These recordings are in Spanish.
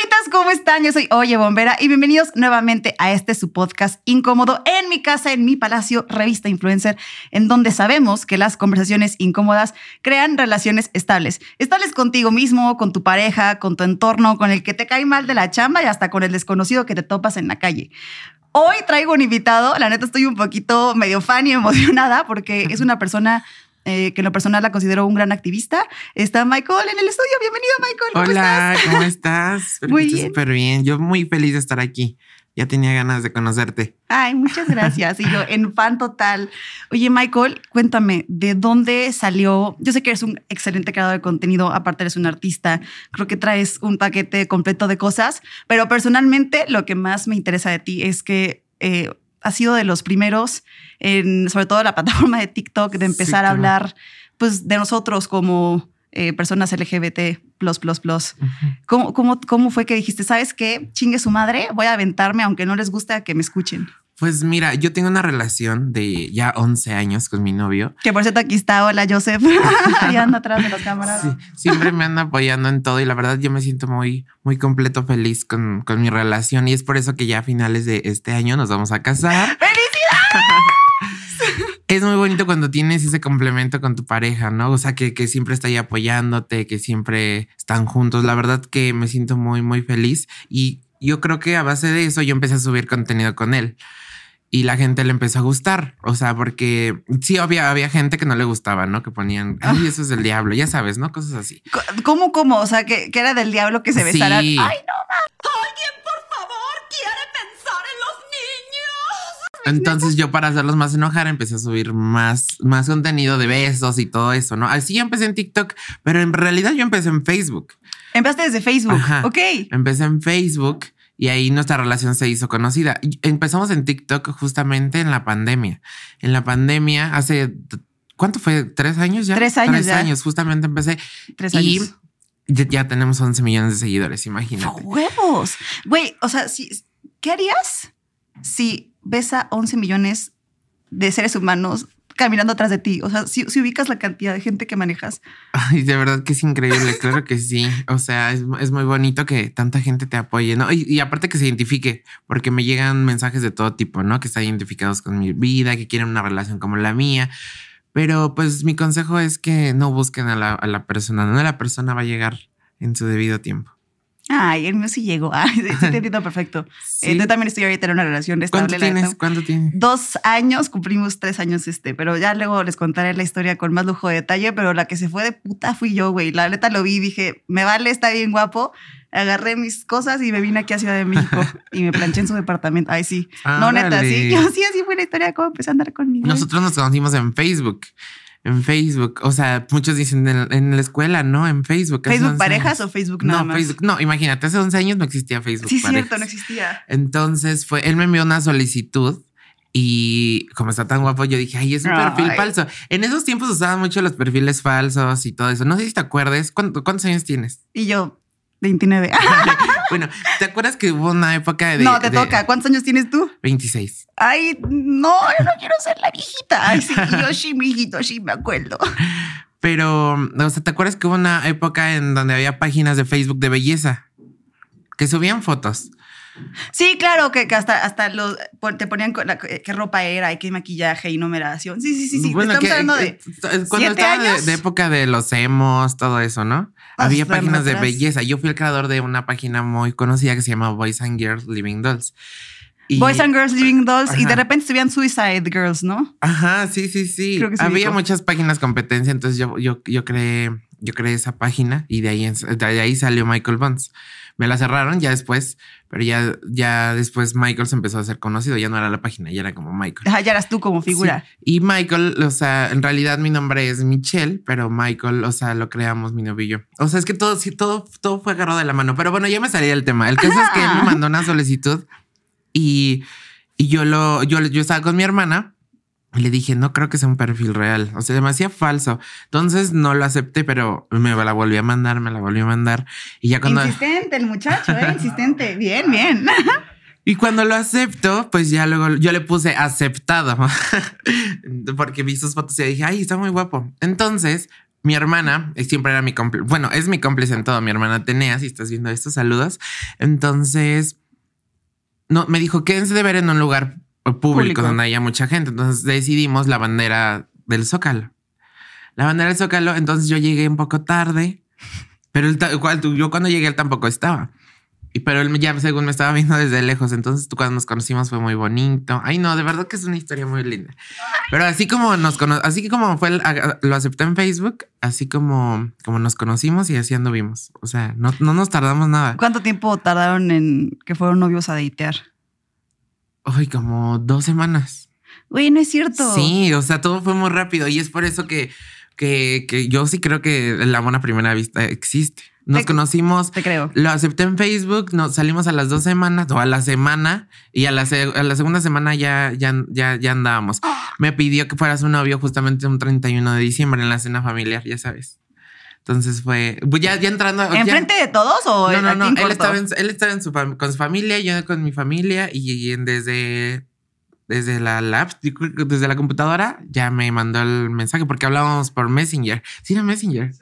amitas, ¿cómo están? Yo soy Oye Bombera y bienvenidos nuevamente a este su podcast incómodo en mi casa, en mi palacio, revista influencer, en donde sabemos que las conversaciones incómodas crean relaciones estables. Estables contigo mismo, con tu pareja, con tu entorno, con el que te cae mal de la chamba y hasta con el desconocido que te topas en la calle. Hoy traigo un invitado, la neta estoy un poquito medio fan y emocionada porque es una persona eh, que en lo personal la considero un gran activista. Está Michael en el estudio. Bienvenido, Michael. ¿Cómo Hola, estás? ¿cómo estás? muy bien. Súper bien. Yo muy feliz de estar aquí. Ya tenía ganas de conocerte. Ay, muchas gracias. Y yo en fan total. Oye, Michael, cuéntame, ¿de dónde salió? Yo sé que eres un excelente creador de contenido, aparte eres un artista. Creo que traes un paquete completo de cosas, pero personalmente lo que más me interesa de ti es que eh, ha sido de los primeros, en, sobre todo la plataforma de TikTok, de empezar a hablar pues, de nosotros como eh, personas LGBT. ¿Cómo, cómo, cómo fue que dijiste, sabes qué? Chingue su madre, voy a aventarme aunque no les guste a que me escuchen? Pues mira, yo tengo una relación de ya 11 años con mi novio. Que por cierto aquí está, hola Joseph, ahí anda atrás de las cámaras. Sí, siempre me anda apoyando en todo y la verdad yo me siento muy, muy completo, feliz con, con mi relación y es por eso que ya a finales de este año nos vamos a casar. ¡Felicidades! es muy bonito cuando tienes ese complemento con tu pareja, ¿no? O sea, que, que, siempre está ahí apoyándote, que siempre están juntos. La verdad que me siento muy, muy feliz y yo creo que a base de eso yo empecé a subir contenido con él y la gente le empezó a gustar. O sea, porque sí, había, había gente que no le gustaba, ¿no? Que ponían, ay, eso es del diablo, ya sabes, ¿no? Cosas así. ¿Cómo, cómo? O sea, que, era del diablo que se besaran. Sí. Ay, no, Alguien, por favor, quiere pensar en los niños. Entonces yo para hacerlos más enojar empecé a subir más, más contenido de besos y todo eso, ¿no? Así empecé en TikTok, pero en realidad yo empecé en Facebook. Empezaste desde Facebook. Ok. Empecé en Facebook y ahí nuestra relación se hizo conocida. Empezamos en TikTok justamente en la pandemia. En la pandemia, hace, ¿cuánto fue? ¿Tres años ya? Tres años. Tres años, justamente empecé. Tres años. Y ya, tenemos 11 millones de seguidores, imagínate. ¡Huevos! Güey, o sea, si, ¿qué harías si ves a 11 millones de seres humanos caminando atrás de ti. O sea, si, ubicas la cantidad de gente que manejas. De verdad que es increíble, claro que sí. O sea, es, muy bonito que tanta gente te apoye, ¿no? Y, aparte que se identifique, porque me llegan mensajes de todo tipo, ¿no? Que están identificados con mi vida, que quieren una relación como la mía. Pero pues mi consejo es que no busquen a la, a la persona, no la persona va a llegar en su debido tiempo. Ay, el mío sí llegó. Ay, sí, te entiendo perfecto. Eh, yo también estoy ahorita en una relación estable. ¿Cuánto tienes? ¿Cuánto tienes? Dos años, cumplimos tres años este, pero ya luego les contaré la historia con más lujo de detalle, pero la que se fue de puta fui yo, güey. La neta lo vi y dije, me vale, está bien guapo. Agarré mis cosas y me vine aquí a Ciudad de México y me planché en su departamento. Ay, sí. no, neta, sí. Yo sí, así fue la historia cómo empecé a andar conmigo. Nosotros nos conocimos en Facebook en Facebook. O sea, muchos dicen en, la escuela, ¿no? En Facebook. ¿Facebook parejas o Facebook nada no, más? Facebook. No, imagínate, hace 11 años no existía Facebook Sí, cierto, no existía. Entonces fue, él me envió una solicitud y como está tan guapo, yo dije, ay, es un perfil falso. En esos tiempos usaban mucho los perfiles falsos y todo eso. No sé si te acuerdes. ¿Cuántos años tienes? Y yo, 29. bueno, ¿te acuerdas que hubo una época de. No, te toca. ¿Cuántos años tienes tú? 26. Ay, no, yo no quiero ser la viejita. Ay, sí, yo sí, mi hijito, sí me acuerdo. Pero, o sea, ¿te acuerdas que hubo una época en donde había páginas de Facebook de belleza que subían fotos? Sí, claro, que, hasta, hasta los, te ponían qué ropa era y qué maquillaje y numeración. Sí, sí, sí, sí. Bueno, Estamos hablando de. Cuando estaba de, época de los emos, todo eso, ¿no? Había páginas de belleza. Yo fui el creador de una página muy conocida que se llama Boys and Girls Living Dolls. Boys and Girls Living Dolls y de repente subían Suicide Girls, ¿no? Ajá, sí, sí, sí. Había muchas páginas competencia, entonces yo, yo, yo creé, yo creé esa página y de ahí, de ahí salió Michael Bonds me la cerraron ya después, pero ya, ya después Michael se empezó a ser conocido, ya no era la página, ya era como Michael. ya eras tú como figura. Y Michael, o sea, en realidad mi nombre es Michelle, pero Michael, o sea, lo creamos mi novillo. O sea, es que todo, sí, todo, todo fue agarrado de la mano, pero bueno, ya me salía el tema. El caso es que él me mandó una solicitud y, y yo lo, yo, yo estaba con mi hermana y le dije, no creo que sea un perfil real. O sea, demasiado falso. Entonces no lo acepté, pero me la volví a mandar, me la volví a mandar. Y ya cuando. Insistente el muchacho, ¿eh? Insistente. Bien, bien. Y cuando lo acepto, pues ya luego yo le puse aceptado. Porque vi sus fotos y dije, ay, está muy guapo. Entonces mi hermana eh, siempre era mi cómplice. Bueno, es mi cómplice en todo. Mi hermana Tenea, si estás viendo estos saludos. Entonces, no, me dijo, quédense de ver en un lugar público, Público. donde haya mucha gente. Entonces decidimos la bandera del Zócalo. La bandera del Zócalo. Entonces yo llegué un poco tarde, pero él yo cuando llegué él tampoco estaba. Y pero él ya según me estaba viendo desde lejos. Entonces tú cuando nos conocimos fue muy bonito. Ay, no, de verdad que es una historia muy linda. Pero así como nos cono así que como fue, el- lo acepté en Facebook, así como, como nos conocimos y así anduvimos. O sea, no, no nos tardamos nada. ¿Cuánto tiempo tardaron en que fueron novios a datear? Ay, como dos semanas. Güey, no es cierto. Sí, o sea, todo fue muy rápido y es por eso que, que, que yo sí creo que el amor a primera vista existe. Nos Te- conocimos, Te creo. lo acepté en Facebook, nos salimos a las dos semanas o a la semana y a la, a la segunda semana ya, ya, ya, ya andábamos. Me pidió que fuera su novio justamente un 31 de diciembre en la cena familiar, ya sabes. Entonces fue, pues ya, ya entrando. ya- ¿Enfrente de todos o no, no, no. en Él corto? estaba, en, él estaba en su con su familia, yo con mi familia y, y en- desde, desde la lab, yo creo que desde la computadora, ya me mandó el mensaje porque hablábamos por Messenger. Sí, era Messenger.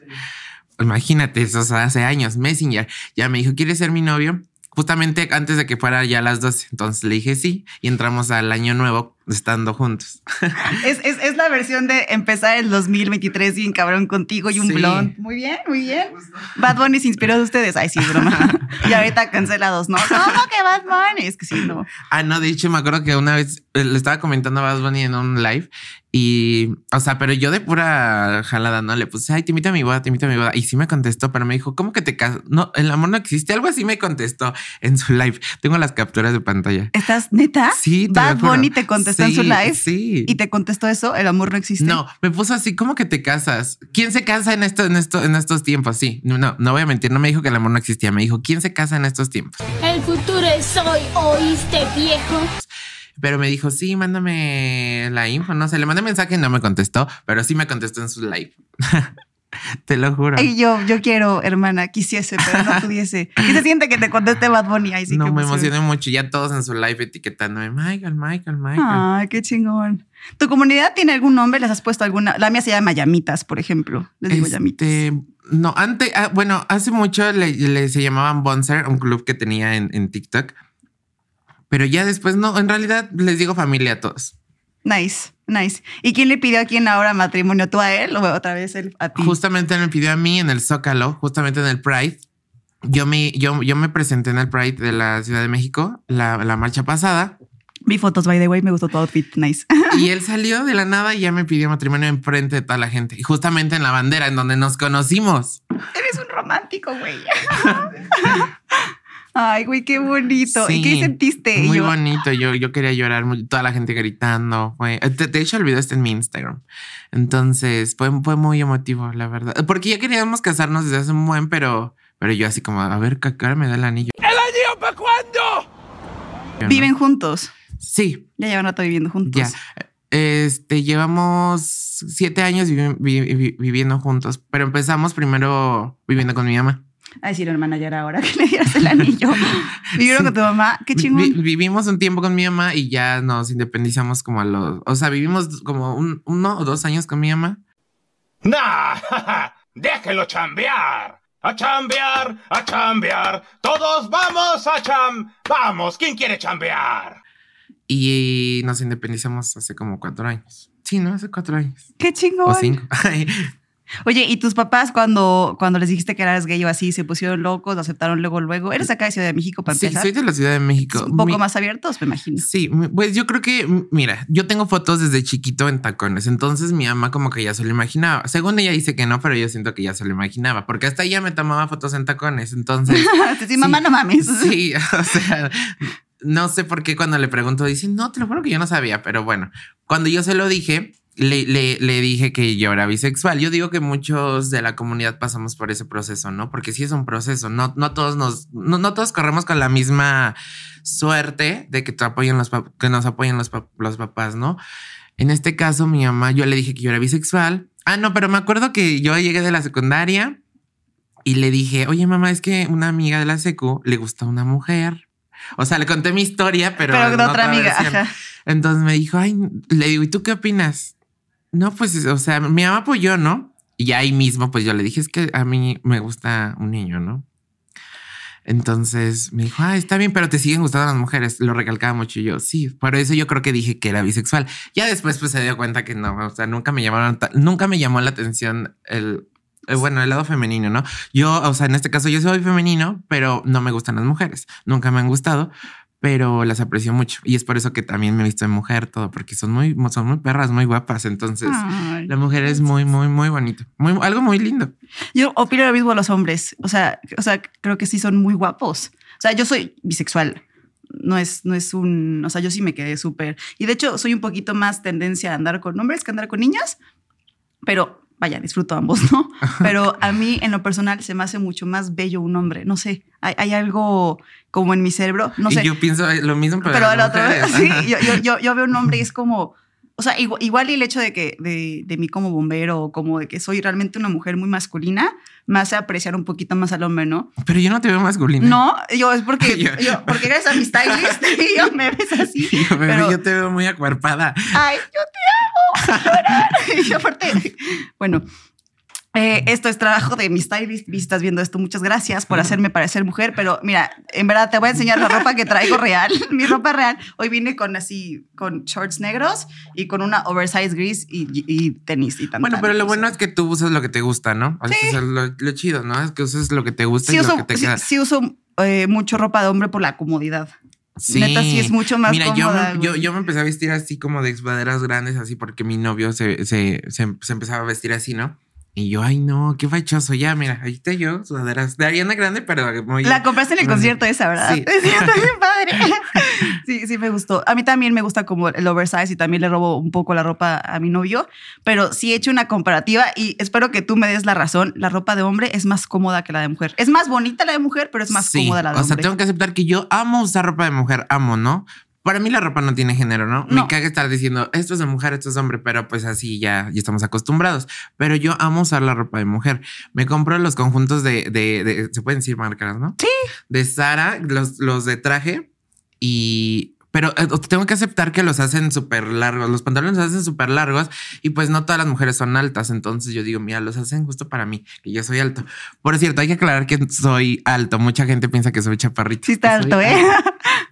Imagínate, eso o sea, hace años, Messenger. Ya me dijo, ¿quieres ser mi novio? Justamente antes de que fuera ya las 12. Entonces le dije sí y entramos al año nuevo estando juntos. Es, es, es la versión de empezar el 2023 bien cabrón contigo y un Sí. blond. Muy bien, muy bien. Bad Bunny se inspiró de ustedes. Ay, sí, broma. y ahorita cancelados, ¿no? ¿Cómo que Bad Bunny? Es que sí, no. Ah, no, de hecho me acuerdo que una vez eh, le estaba comentando a Bad Bunny en un live y, o sea, pero yo de pura jalada, ¿no? Le puse, ay, te invito a mi boda, te invito a mi boda. Y sí me contestó, pero me dijo, ¿cómo que te casas? No, el amor no existe. Algo así me contestó en su live. Tengo las capturas de pantalla. ¿Estás neta? Sí, te Bad. Bunny te contestó en su live Sí. y te contestó eso, el amor no existe. No, me puso así, ¿cómo que te casas? ¿Quién se casa en esto, en esto, en estos tiempos? Sí, no, no, no voy a mentir, no me dijo que el amor no existía, me dijo, ¿quién se casa en estos tiempos? El futuro es hoy, ¿oíste, viejo? Pero me dijo, sí, mándame la info. No sé, le mandé mensaje y no me contestó, pero sí me contestó en su live. Te lo juro. Yo, yo quiero, hermana, quisiese, pero no pudiese. ¿Qué se siente que te conteste Bad Bunny? Ay, sí, no me emocioné mucho. Ya todos en su live etiquetándome, Michael, Michael, Michael. Ay, qué chingón. ¿Tu comunidad tiene algún nombre? ¿Les has puesto alguna? La mía se llama Llamitas, por ejemplo. Les digo Llamitas. Este, no, antes, ah, bueno, hace mucho le, le- se llamaban Bonser, un club que tenía en, en TikTok. Pero ya después no, en realidad les digo familia a todos. Nice, nice. ¿Y quién le pidió a quién ahora matrimonio? ¿Tú a él o otra vez él a ti? Justamente me pidió a mí en el Zócalo, justamente en el Pride. Yo me, yo, yo me presenté en el Pride de la Ciudad de México, la, la marcha pasada, Vi fotos, by the way, me gustó tu outfit. Nice. y él salió de la nada y ya me pidió matrimonio enfrente de toda la gente. Y justamente en la bandera, en donde nos conocimos. Eres un romántico, güey. Ay, güey, qué bonito. ¿Y qué sentiste? Muy Yo- bonito. Yo, yo quería llorar, toda la gente gritando. Fue, de, de hecho, el video está en mi Instagram. Entonces fue, fue muy emotivo, la verdad. Porque ya queríamos casarnos desde hace un buen, pero, pero yo así como, a ver, ¿qué cara me da el anillo? ¿El anillo para cuándo? Viven juntos. Sí, Ya llevan rato viviendo juntos. ya. Este, llevamos siete años vivi- vi- vi- viviendo juntos, pero empezamos primero viviendo con mi mamá. Ay, sí, hermana, ya era hora que le dieras el anillo. Vivieron Sí. con tu mamá. Qué chingón. vi- vivimos un tiempo con mi mamá y ya nos independizamos como a los, o sea, vivimos como un, uno o dos años con mi mamá. ¡Nah! ¡Déjelo chambear! ¡A chambear! ¡A chambear! ¡Todos vamos a cham! ¡Vamos! ¿Quién quiere chambear? Y nos independizamos hace como cuatro años. Sí, ¿no? Hace cuatro años. Qué chingón. O cinco. Oye, ¿y tus papás cuando, cuando les dijiste que eras gay o así, se pusieron locos, lo aceptaron luego, luego? ¿Eres acá de Ciudad de México para sí, empezar? soy de la Ciudad de México. un poco Mi- más abiertos, me imagino. Sí, pues yo creo que, mira, yo tengo fotos desde chiquito en tacones, entonces mi mamá como que ya se lo imaginaba. Según ella dice que no, pero yo siento que ya se lo imaginaba, porque hasta ella me tomaba fotos en tacones, entonces... sí, mamá, no mames. Sí, o sea, no sé por qué cuando le pregunto, dice, no, te lo juro que yo no sabía, pero bueno, cuando yo se lo dije, le, le, le dije que yo era bisexual. Yo digo que muchos de la comunidad pasamos por ese proceso, ¿no? Porque sí es un proceso, no, no todos nos, no, no todos corremos con la misma suerte de que te apoyen los, que nos apoyen los, los papás, ¿no? En este caso, mi mamá, yo le dije que yo era bisexual. Ah, no, pero me acuerdo que yo llegué de la secundaria y le dije, oye mamá, es que una amiga de la secu le gusta una mujer. O sea, le conté mi historia, pero... Pero, de otra amiga. Ajá. Entonces me dijo, ay, le digo, ¿y tú qué opinas? No, pues, o sea, mi mamá apoyó, ¿no? Y ahí mismo, pues yo le dije, es que a mí me gusta un niño, ¿no? Entonces me dijo, ah, está bien, pero te siguen gustando las mujeres. Lo recalcaba mucho y yo, sí, por eso yo creo que dije que era bisexual. Ya después pues se dio cuenta que no, o sea, nunca me llamaron, nunca me llamó la atención el, eh, bueno, el lado femenino, ¿no? Yo, o sea, en este caso yo soy femenino, pero no me gustan las mujeres. Nunca me han gustado, pero las aprecio mucho. Y es por eso que también me he visto en mujer, todo, porque son muy, son muy perras, muy guapas. Entonces, la mujer es muy, muy, muy bonita. Muy, algo muy lindo. Yo opino lo mismo a los hombres. O sea, o sea, creo que sí son muy guapos. O sea, yo soy bisexual. No es, no es un, o sea, yo sí me quedé súper. Y de hecho, soy un poquito más tendencia a andar con hombres que andar con niñas, pero vaya, disfruto ambos, ¿no? Pero a mí en lo personal se me hace mucho más bello un hombre, no sé, hay, algo como en mi cerebro, no sé. yo pienso lo mismo, pero, pero el otro, sí, yo, yo, yo, veo un hombre y es como, o sea, igual, y el hecho de que de, de, mí como bombero o como de que soy realmente una mujer muy masculina me hace apreciar un poquito más al hombre, ¿no? Pero yo no te veo masculina. No, yo es porque yo, porque gracias a mi stylist y yo me ves así. pero, yo te veo muy acuerpada. Ay, yo te amo. y aparte, bueno, eh, esto es trabajo de mi stylist. Y estás viendo esto, muchas gracias por hacerme parecer mujer. Pero mira, en verdad te voy a enseñar la ropa que traigo real. mi ropa real. Hoy vine con así, con shorts negros y con una oversize gris y, tenis y Bueno, pero lo bueno es que tú usas lo que te gusta, ¿no? Sí. lo, chido, ¿no? Es que uses lo que te gusta y lo que te queda. Sí, uso eh, mucho ropa de hombre por la comodidad. Sí. Neta, sí es mucho más Mira, yo, me, yo, yo, me empecé a vestir así como de expaderas grandes, así porque mi novio se, se, se, se empezaba a vestir así, ¿no? Y yo, ay, no, qué fachoso. Ya, mira, ahí está yo, sudaderas de Ariana Grande, pero muy. La compraste en el concierto esa, ¿verdad? Sí. sí está bien padre. sí, sí, me gustó. A mí también me gusta como el oversize y también le robo un poco la ropa a mi novio, pero sí he hecho una comparativa y espero que tú me des la razón. La ropa de hombre es más cómoda que la de mujer. Es más bonita la de mujer, pero es más cómoda la de hombre. O sea, tengo que aceptar que yo amo usar ropa de mujer, amo, ¿no? Para mí la ropa no tiene género, ¿no? Me caga estar diciendo esto es de mujer, esto es de hombre, pero pues así ya, ya estamos acostumbrados. Pero yo amo usar la ropa de mujer. Me compro los conjuntos de, de, se pueden decir marcas, ¿no? Sí. De Sara, los, los de traje y pero eh, tengo que aceptar que los hacen súper largos. Los pantalones los hacen súper largos y pues no todas las mujeres son altas. Entonces yo digo, mira, los hacen justo para mí, que yo soy alto. Por cierto, hay que aclarar que soy alto. Mucha gente piensa que soy chaparrito. Sí, está alto, ¿eh?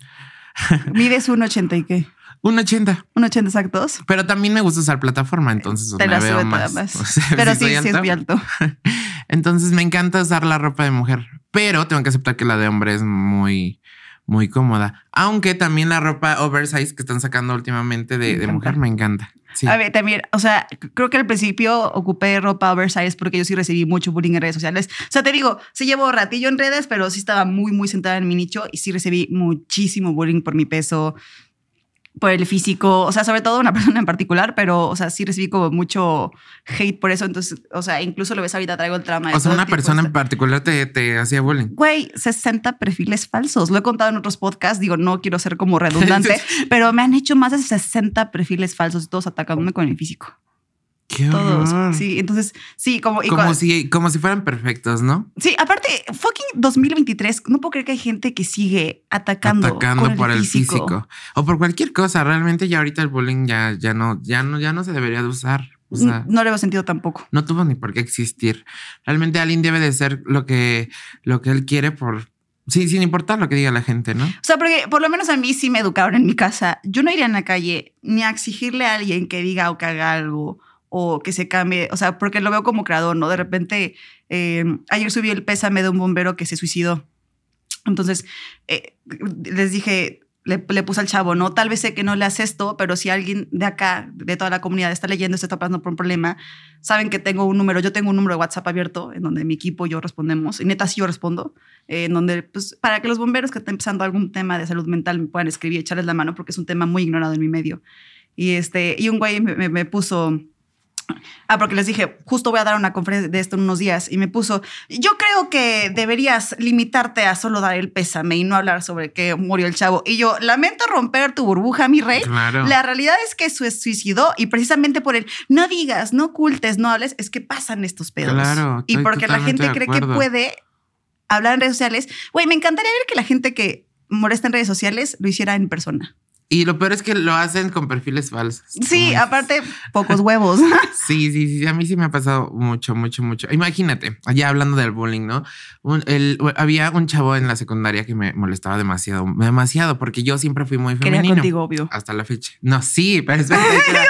Mides un 80 y qué? Un 80. Un 80 exactos. Pero también me gusta usar plataforma, entonces Te me veo más. Pero sí, sí es muy alto. Entonces me encanta usar la ropa de mujer, pero tengo que aceptar que la de hombre es muy, muy cómoda. Aunque también la ropa oversize que están sacando últimamente de, de mujer me encanta. A ver, también, o sea, creo que al principio ocupé ropa oversize porque yo sí recibí mucho bullying en redes sociales. O sea, te digo, sí llevo ratillo en redes, pero sí estaba muy, muy sentada en mi nicho y sí recibí muchísimo bullying por mi peso, por el físico, o sea, sobre todo una persona en particular, pero, o sea, sí recibí como mucho hate por eso. Entonces, o sea, incluso lo ves ahorita, traigo el trama. O sea, una persona en particular te, te hacía bullying. Güey, 60 perfiles falsos. Lo he contado en otros podcasts. Digo, no quiero ser como redundante, pero me han hecho más de 60 perfiles falsos y todos atacándome con el físico. Qué Todos. Sí, entonces, sí, como. como, si, como si fueran perfectos, ¿no? Sí, aparte, fucking 2023, no puedo creer que hay gente que sigue atacando. Atacando por el físico. O por cualquier cosa. Realmente ya ahorita el bullying ya, ya, no, ya, no, ya no se debería de usar. O sea, no, le veo sentido tampoco. No tuvo ni por qué existir. Realmente alguien debe de ser lo que, lo que él quiere por, Sí, sin importar lo que diga la gente, ¿no? O sea, porque por lo menos a mí sí me educaron en mi casa. Yo no iría en la calle ni a exigirle a alguien que diga o que haga algo o que se cambie, o sea, porque lo veo como creador, ¿no? De repente, eh, ayer subí el pésame de un bombero que se suicidó. Entonces, eh, les dije, le, puse al chavo, ¿no? Tal vez sé que no le hace esto, pero si alguien de acá, de toda la comunidad, está leyendo, está pasando por un problema, saben que tengo un número, yo tengo un número de WhatsApp abierto en donde mi equipo y yo respondemos, y neta sí yo respondo, eh, en donde, pues, para que los bomberos que estén empezando algún tema de salud mental me puedan escribir y echarles la mano, porque es un tema muy ignorado en mi medio. Y, este, y un güey me puso Ah, porque les dije, justo voy a dar una conferencia de esto en unos días y me puso, yo creo que deberías limitarte a solo dar el pésame y no hablar sobre que murió el chavo. Y yo, lamento romper tu burbuja, mi rey. La realidad es que se suicidó y precisamente por el no digas, no ocultes, no hables, es que pasan estos pedos. Claro, y porque la gente cree que puede hablar en redes sociales. Güey, me encantaría ver que la gente que molesta en redes sociales lo hiciera en persona. Y lo peor es que lo hacen con perfiles falsos. Sí, aparte, pocos huevos. Sí, sí, sí, a mí sí me ha pasado mucho, mucho, mucho. Imagínate, allá hablando del bullying, ¿no? Un- el- había un chavo en la secundaria que me molestaba demasiado, demasiado, porque yo siempre fui muy Quería femenino. contigo, obvio. Hasta la fecha. No, sí, pero espérate. espera.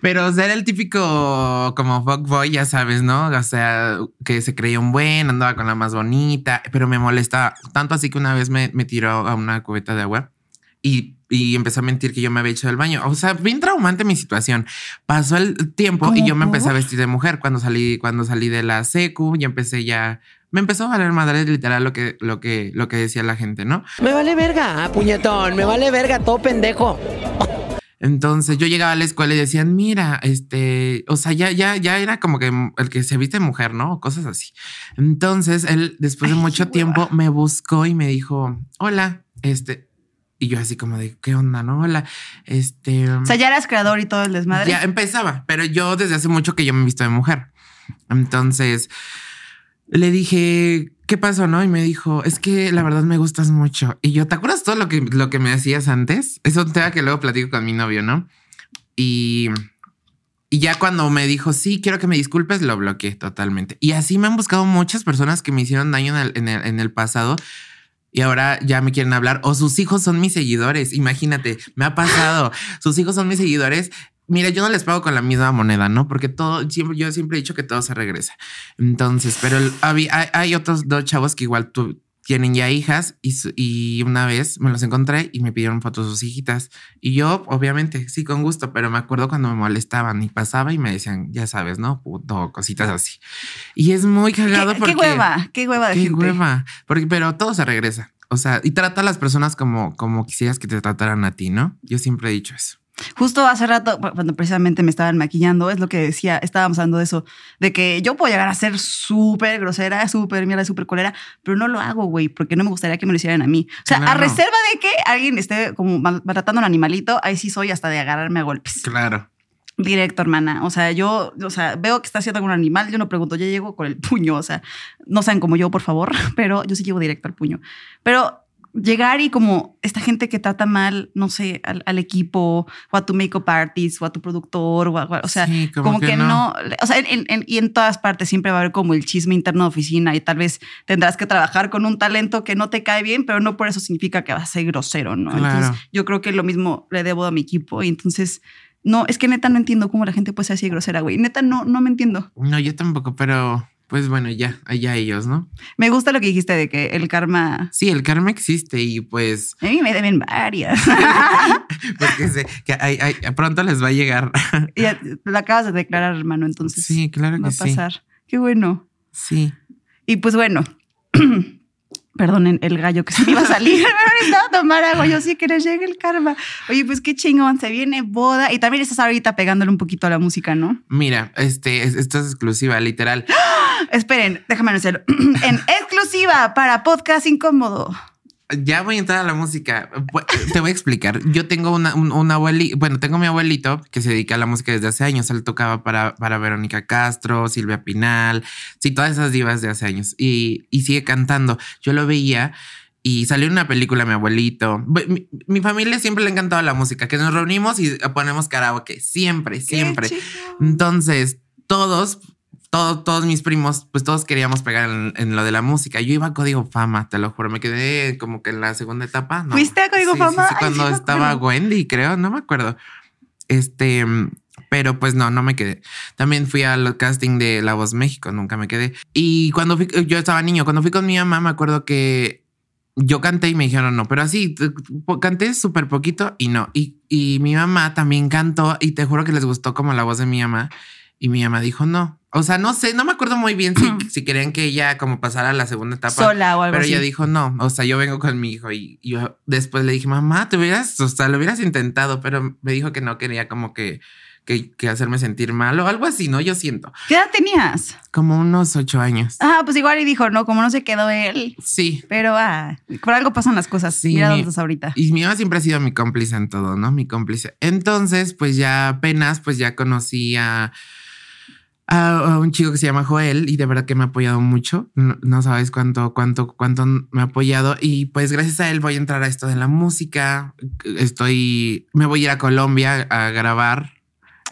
Pero era el típico como fuckboy, ya sabes, ¿no? O sea, que se creía un buen, andaba con la más bonita, pero me molestaba tanto así que una vez me, me tiró a una cubeta de agua y, y empezó a mentir que yo me había hecho del baño. O sea, bien traumante mi situación. Pasó el tiempo y ¿Cómo yo me empecé a vestir de mujer cuando salí, cuando salí de la secu, y empecé ya, me empezó a valer madre literal lo que, lo que, lo que decía la gente, ¿no? Me vale verga, ah, puñetón, me vale verga, todo pendejo. Entonces yo llegaba a la escuela y decían, mira, este, o sea, ya, ya, ya era como que el que se viste mujer, ¿no? Cosas así. Entonces él, después de Ay, mucho tiempo, me buscó y me dijo, hola, este, y yo así como de, ¿qué onda? No, hola, este. O sea, ya eras creador y todo el desmadre. Ya empezaba, pero yo desde hace mucho que yo me he visto de mujer. Entonces le dije, ¿qué pasó? No? Y me dijo, es que la verdad me gustas mucho. Y yo, ¿te acuerdas todo lo que, lo que me hacías antes? Es un tema que luego platico con mi novio, ¿no? Y, y ya cuando me dijo, sí, quiero que me disculpes, lo bloqueé totalmente. Y así me han buscado muchas personas que me hicieron daño en el, en el, en el pasado. Y ahora ya me quieren hablar o sus hijos son mis seguidores. Imagínate, me ha pasado. sus hijos son mis seguidores. Mira, yo no les pago con la misma moneda, ¿no? Porque todo, siempre, yo siempre he dicho que todo se regresa. Entonces, pero hay, hay otros dos chavos que igual tu- tienen ya hijas y, y una vez me los encontré y me pidieron fotos de sus hijitas. Y yo, obviamente, sí, con gusto, pero me acuerdo cuando me molestaban y pasaba y me decían, ya sabes, ¿no? Puto, cositas así. Y es muy ¿Qué, cagado qué porque... hueva, qué hueva de Qué gente. hueva. Porque, pero todo se regresa. O sea, y trata a las personas como, como quisieras que te trataran a ti, ¿no? Yo siempre he dicho eso. Justo hace rato, cuando precisamente me estaban maquillando, es lo que decía, estábamos hablando de eso, de que yo puedo llegar a ser súper grosera, súper mierda, súper colera, pero no lo hago, güey, porque no me gustaría que me lo hicieran a mí. O sea, a reserva de que alguien esté como mal- maltratando a un animalito, ahí sí soy hasta de agarrarme a golpes. Claro. Directo, hermana. O sea, yo, o sea, veo que está haciendo algún animal, yo no pregunto, yo llego con el puño, o sea, no sean como yo, por favor, pero yo sí llego directo al puño. Pero llegar y como esta gente que trata mal, no sé, al, al equipo o a tu makeup artist o a tu productor o, a- o sea, Sí, como, que, no. o sea, en- en- y en todas partes siempre va a haber como el chisme interno de oficina y tal vez tendrás que trabajar con un talento que no te cae bien, pero no por eso significa que vas a ser grosero, ¿no? Claro. Entonces, yo creo que lo mismo le debo a mi equipo y entonces, no, es que neta no entiendo cómo la gente puede ser así de grosera, güey. Neta no, no me entiendo. No, yo tampoco, pero pues bueno, ya, allá ellos, ¿no? Me gusta lo que dijiste de que el karma... Sí, el karma existe y pues, A mí me deben varias. pues que, se- que hay- hay- pronto les va a llegar. ya lo acabas de declarar, hermano, entonces sí, claro va que a sí. pasar. Qué bueno. Sí. Y pues bueno, perdonen el gallo que se me iba a salir. Me necesitaba tomar agua. Yo sí que les llegue el karma. Oye, pues qué chingón. Se viene boda. Y también estás ahorita pegándole un poquito a la música, ¿no? Mira, este, es- esto es exclusiva, literal. Esperen, déjame anunciarlo. en exclusiva para Podcast Incómodo. Ya voy a entrar a la música. Te voy a explicar. Yo tengo una, un, un abuelito, bueno, tengo mi abuelito que se dedica a la música desde hace años. Él tocaba para, para Verónica Castro, Silvia Pinal, sí, todas esas divas de hace años y, y sigue cantando. Yo lo veía y salió una película mi abuelito. Bu- Mi, mi familia siempre le ha encantado la música, que nos reunimos y ponemos karaoke. Siempre, siempre. Entonces, todos, todos, todos mis primos, pues todos queríamos pegar en, en lo de la música. Yo iba a Código Fama, te lo juro. Me quedé como que en la segunda etapa. No. ¿Fuiste a Código Sí, Fama? Sí, sí, Ay, cuando me estaba acuerdo. Wendy, creo, no me acuerdo. Este, pero pues no, no me quedé. También fui al casting de La Voz México, nunca me quedé. Y cuando fui, yo estaba niño, cuando fui con mi mamá, me acuerdo que yo canté y me dijeron no, pero así canté súper poquito y no. Y, y mi mamá también cantó y te juro que les gustó como la voz de mi mamá. Y mi mamá dijo no. O sea, no sé, no me acuerdo muy bien si, si querían que ella como pasara a la segunda etapa. Sola o algo Pero así. ella dijo no, o sea, yo vengo con mi hijo y yo después le dije, mamá, te hubieras, o sea, lo hubieras intentado, pero me dijo que no quería como que, que, que hacerme sentir mal o algo así, ¿no? Yo siento, ¿Qué edad tenías? como unos ocho años. Ah, pues igual y dijo, no, como no se quedó él. Sí. Pero ah, por algo pasan las cosas. Sí, Mira mi- dónde estás ahorita. Y mi mamá siempre ha sido mi cómplice en todo, ¿no? Mi cómplice. Entonces, pues ya apenas, pues ya conocí a, a un chico que se llama Joel y de verdad que me ha apoyado mucho. No, no sabes cuánto, cuánto, cuánto me ha apoyado. Y pues gracias a él voy a entrar a esto de la música. Estoy, me voy a ir a Colombia a grabar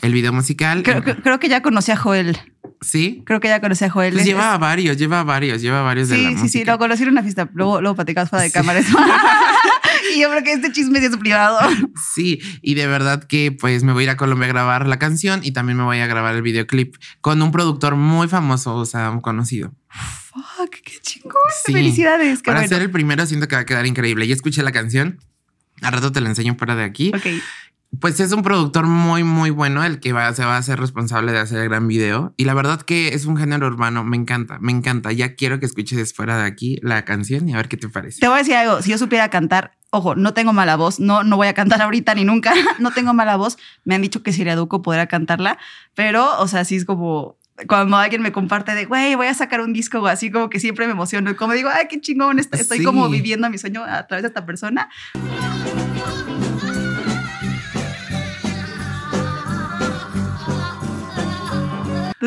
el video musical. Creo, creo- creo que ya conocí a Joel. Sí. Creo que ya conocí a Joel. Pues Es- lleva varios, lleva varios, lleva varios de la Sí, sí, sí, música. lo conocí en una fiesta. Luego, luego platicamos fuera de Sí. cámaras. yo creo que este chisme es privado. Sí, y de verdad que pues me voy a ir a Colombia a grabar la canción y también me voy a grabar el videoclip con un productor muy famoso, o sea, un conocido. Fuck, qué chingón. Sí. Felicidades. Qué Para bueno. ser el primero siento que va a quedar increíble. Ya escuché la canción. Al rato te la enseño fuera de aquí. Ok. Pues es un productor muy, muy bueno el que va, se va a hacer responsable de hacer el gran video. Y la verdad que es un género urbano. Me encanta, me encanta. Ya quiero que escuches fuera de aquí la canción y a ver qué te parece. Te voy a decir algo. Si yo supiera cantar, ojo, no tengo mala voz. No, no voy a cantar ahorita ni nunca. no tengo mala voz. Me han dicho que si le educo podrá cantarla. Pero, o sea, sí es como cuando alguien me comparte de, güey, voy a sacar un disco así, como que siempre me emociono. Y como digo, ay, qué chingón. est- Estoy Sí. como viviendo mi sueño a través de esta persona.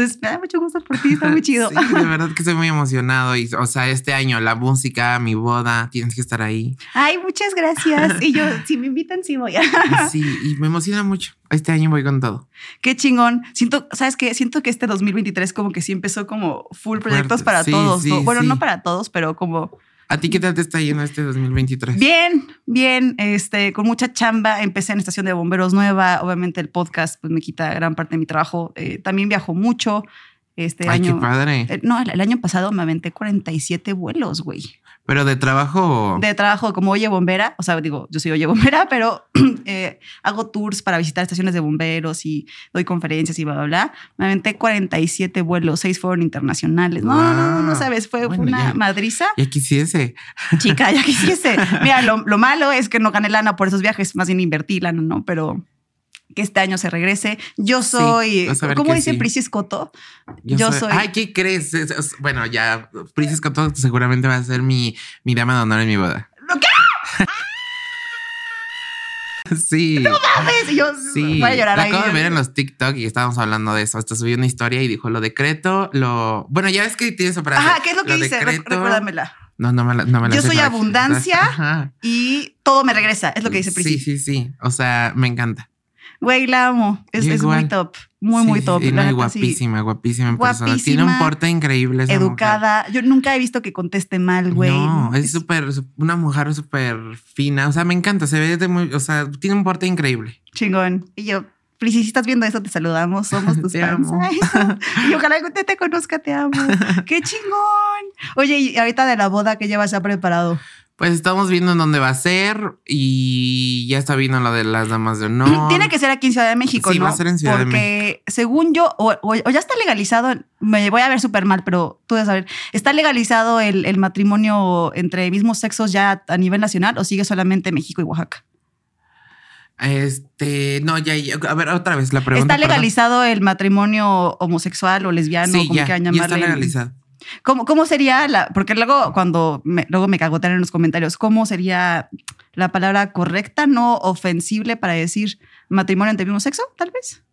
Entonces, me da mucho gusto por ti. Está muy chido. Sí, de verdad que estoy muy emocionado. Y, o sea, este año la música, mi boda, tienes que estar ahí. Ay, muchas gracias. Y yo, si me invitan, sí voy. Sí, y me emociona mucho. Este año voy con todo. Qué chingón. Siento, ¿sabes qué? Siento que este 2023 como que sí empezó como full proyectos Fuerte. para Sí, todos. sí, ¿no? Bueno, no para todos, pero como ¿A ti qué tal te está yendo este 2023? bien, bien, este, con mucha chamba. Empecé en estación de bomberos nueva. Obviamente el podcast pues me quita gran parte de mi trabajo. Eh, también viajo mucho. Este Ay, año. qué padre. Eh, no, el, el año pasado me aventé 47 vuelos, güey. Pero de trabajo. De trabajo como oye bombera, o sea, digo, yo soy oye bombera, pero eh, hago tours para visitar estaciones de bomberos y doy conferencias y bla, bla, bla. Me aventé 47 vuelos, seis fueron internacionales. No, no, no, no, Wow. sabes, fue, fue Bueno, una ya. madriza. Ya quisiese. Chica, ya quisiese. Mira, lo, lo malo es que no gané lana por esos viajes, más bien invertí lana, ¿no? Pero que este año se regrese. Yo soy, ver ¿cómo dice sí. Priscila Escoto? Yo soy- Ay, ¿qué crees? Es- es- Bueno, ya Princess con todo seguramente va a ser mi, mi dama de honor en mi boda. ¿Lo qué? Sí. ¿Sabes? Y yo Sí, voy a llorar la ahí. acabo de ver en los TikTok y estábamos hablando de eso. Hasta subí una historia y dijo lo decreto, lo. Bueno, ya ves que tienes frase. Ajá, ¿qué es lo que dice? Decreto- Recuérdamela. No, no me la, no me la Yo soy no. abundancia. Y todo me regresa, es lo que dice Priscila. Sí, sí, sí. O sea, me encanta. Güey, la amo. Es, muy top. Muy, Sí, muy top. sí, La no, y neta, sí. guapísima, guapísima persona. Tiene Guapísima, un porte increíble. esa Educada. Yo nunca he visto que conteste mal, güey. No, es súper, una mujer súper fina. O sea, me encanta. Se ve de muy, o sea, tiene un porte increíble. chingón. Y yo, Prisi, si estás viendo eso, te saludamos. Somos tus Te fans. amo. Ay, y ojalá algún día te conozca, te amo. Qué chingón. Oye, y ahorita de la boda que llevas ya preparado. Pues estamos viendo en dónde va a ser y ya está viendo lo de las damas de honor. Tiene que ser aquí en Ciudad de México, Sí, ¿no? va a ser en Ciudad de Porque según yo, o, o- o ya está legalizado, me voy a ver súper mal, pero tú debes saber, ¿está legalizado el, el matrimonio entre mismos sexos ya a nivel nacional o sigue solamente México y Oaxaca? Este, no, ya, ya. A ver, otra vez la pregunta. ¿Está perdón. legalizado el matrimonio homosexual o lesbiano, Sí, como ya, quieran ya llamarle? está legalizado. ¿Cómo, cómo sería la.? Porque luego, cuando me, luego me cagotean en los comentarios, ¿cómo sería la palabra correcta, no ofensible para decir matrimonio entre mismo sexo, tal vez?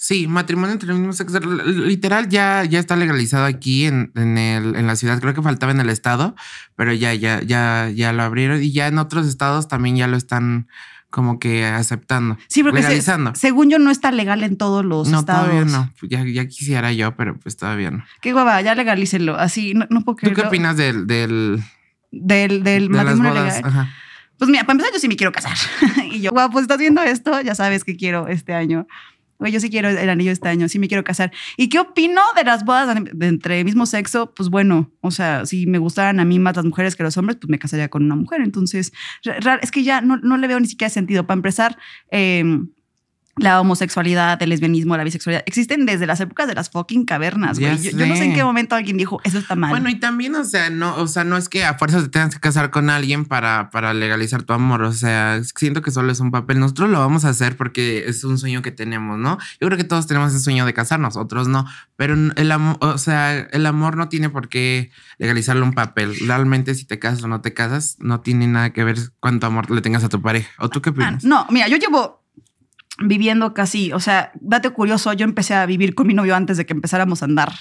Sí, matrimonio entre el mismo sexo. Literal ya, ya está legalizado aquí en, el, en la ciudad. Creo que faltaba en el estado, pero ya, ya, ya, ya lo abrieron. Y ya en otros estados también ya lo están como que aceptando. Sí, porque se- legalizando. según yo no está legal en todos los no, estados. todavía no. Ya, ya quisiera yo, pero pues todavía no. Qué guava, ya legalícenlo. Así, no, no puedo ¿Tú qué creerlo. opinas del, del, Del, del de las matrimonio bodas? legal. Ajá. Pues mira, para empezar, yo sí me quiero casar. y yo, guau, pues estás viendo esto, ya sabes que quiero este año. Yo sí quiero el anillo este año, sí me quiero casar. ¿Y qué opino de las bodas de, entre mismo sexo? Pues bueno, o sea, si me gustaran a mí más las mujeres que los hombres, pues me casaría con una mujer. Entonces, es que ya no, no le veo ni siquiera sentido. Para empezar, eh, la homosexualidad, el lesbianismo, la bisexualidad, existen desde las épocas de las fucking cavernas, güey. Yo, yo no sé en qué momento alguien dijo, eso está mal. Bueno, y también, o sea, no, o sea, no es que a fuerzas te tengas que casar con alguien para, para legalizar tu amor. O sea, siento que solo es un papel. Nosotros lo vamos a hacer porque es un sueño que tenemos, ¿no? Yo creo que todos tenemos ese sueño de casarnos, otros no. Pero el amor, o sea, el amor no tiene por qué legalizarlo un papel. Realmente, si te casas o no te casas, no tiene nada que ver cuánto amor le tengas a tu pareja. ¿O tú qué Ah, opinas? no, mira, yo llevo viviendo casi, o sea, date curioso, yo empecé a vivir con mi novio antes de que empezáramos a andar.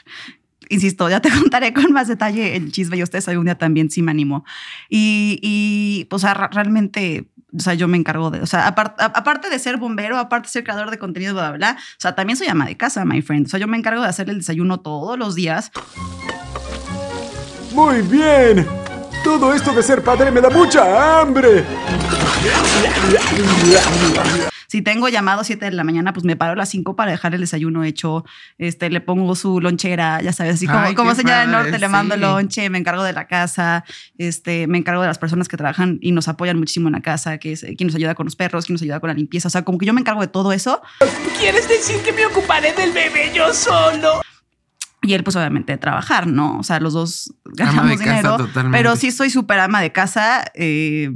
Insisto, ya te contaré con más detalle el chisme y ustedes algún día también sí me animo. Y, y pues, o sea, ra- realmente, o sea, yo me encargo de, o sea, aparte de ser bombero, aparte de ser creador de contenido, bla, bla, bla, o sea, también soy ama de casa, my friend. O sea, yo me encargo de hacer el desayuno todos los días. Muy bien. Todo esto de ser padre me da mucha hambre. Si tengo llamado 7 de la mañana, pues me paro a las 5 para dejar el desayuno hecho. Este, le pongo su lonchera, ya sabes, así como, Ay, como señora del norte, le mando lonche, me encargo de la casa, este, me encargo de las personas que trabajan y nos apoyan muchísimo en la casa, que es quien nos ayuda con los perros, quien nos ayuda con la limpieza. O sea, como que yo me encargo de todo eso. ¿Quieres decir que me ocuparé del bebé yo solo? Y él, pues obviamente, de trabajar, ¿no? O sea, los dos Ama ganamos de casa, dinero. totalmente. Pero sí soy súper ama de casa. eh,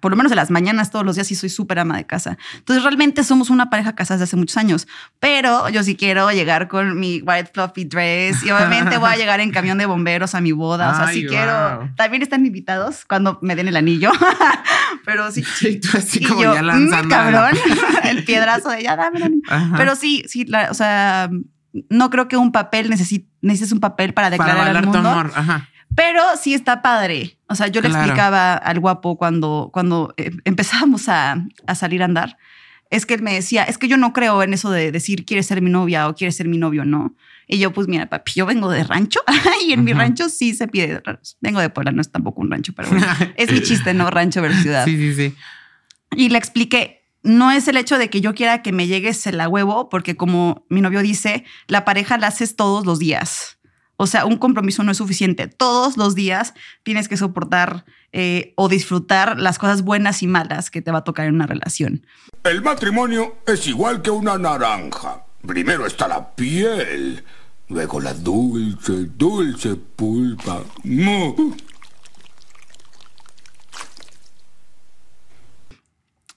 por lo menos en las mañanas, todos los días, sí soy súper ama de casa. Entonces, realmente somos una pareja casada desde hace muchos años. Pero yo sí quiero llegar con mi white fluffy dress. Y obviamente voy a llegar en camión de bomberos a mi boda. O sea, sí Ay, quiero. wow. También están invitados cuando me den el anillo. pero sí. Sí, tú así y como yo, ya "Mm, lanzando. la- cabrón. el piedrazo de ya, dame el anillo. Ajá. Pero sí, sí, la- o sea, no creo que un papel necesi- necesites un papel para para declarar al bailar tu amor. Ajá. Pero sí está padre. O sea, yo le Claro. explicaba al guapo cuando, cuando eh, empezábamos a, a salir a andar. Es que él me decía, es que yo no creo en eso de decir, quieres ser mi novia o quieres ser mi novio, ¿no? Y yo, pues mira, papi, yo vengo de rancho y en mi rancho sí se pide. Vengo de Puebla, no es tampoco un rancho, pero bueno, es mi chiste, ¿no? Rancho versus ciudad. Sí, sí, sí. Y le expliqué, no es el hecho de que yo quiera que me llegues el a huevo, porque como mi novio dice, la pareja la haces todos los días. O sea, un compromiso no es suficiente. Todos los días tienes que soportar eh, o disfrutar las cosas buenas y malas que te va a tocar en una relación. El matrimonio es igual que una naranja. Primero está la piel, luego la dulce, dulce pulpa. ¡Mu!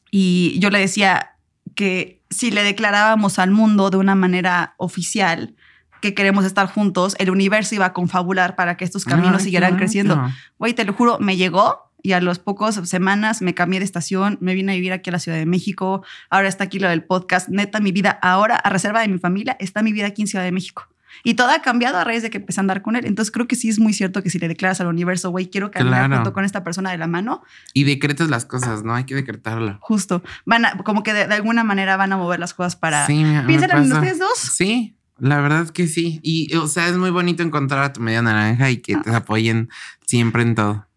Y yo le decía que si le declarábamos al mundo de una manera oficial que queremos estar juntos, el universo iba a confabular para que estos caminos Ay, siguieran creciendo. Güey, te lo juro, me llegó y a los pocos semanas me cambié de estación, me vine a vivir aquí a la Ciudad de México, ahora está aquí lo del podcast, neta, mi vida ahora, a reserva de mi familia, está mi vida aquí en Ciudad de México. Y todo ha cambiado a raíz de que empecé a andar con él. Entonces creo que sí es muy cierto que si le declaras al universo, güey, quiero caminar Claro. junto con esta persona de la mano, Y decretas las cosas, ¿no? Hay que decretarlo. justo, van a, como que de, de alguna manera van a mover las cosas para... Sí, Piensen en ustedes dos. Sí, la verdad que sí. Y, o sea, es muy bonito encontrar a tu media naranja y que te apoyen siempre en todo.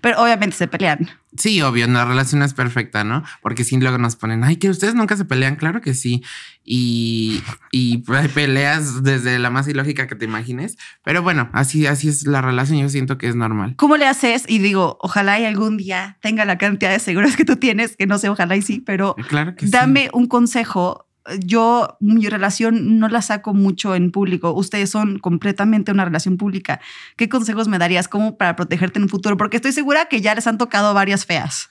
Pero obviamente se pelean. Sí, obvio, la relación es perfecta, ¿no? Porque sí, luego nos ponen, ay, que ustedes nunca se pelean, claro que sí. Y, y hay peleas desde la más ilógica que te imagines. Pero bueno, así, así es la relación. Yo siento que es normal. ¿Cómo le haces? Y digo, ojalá y algún día tenga la cantidad de seguros que tú tienes, que no sé, ojalá y sí, pero Claro que sí. dame un consejo. Yo, mi relación no la saco mucho en público. Ustedes son completamente una relación pública. ¿Qué consejos me darías como para protegerte en un futuro? Porque estoy segura que ya les han tocado varias feas.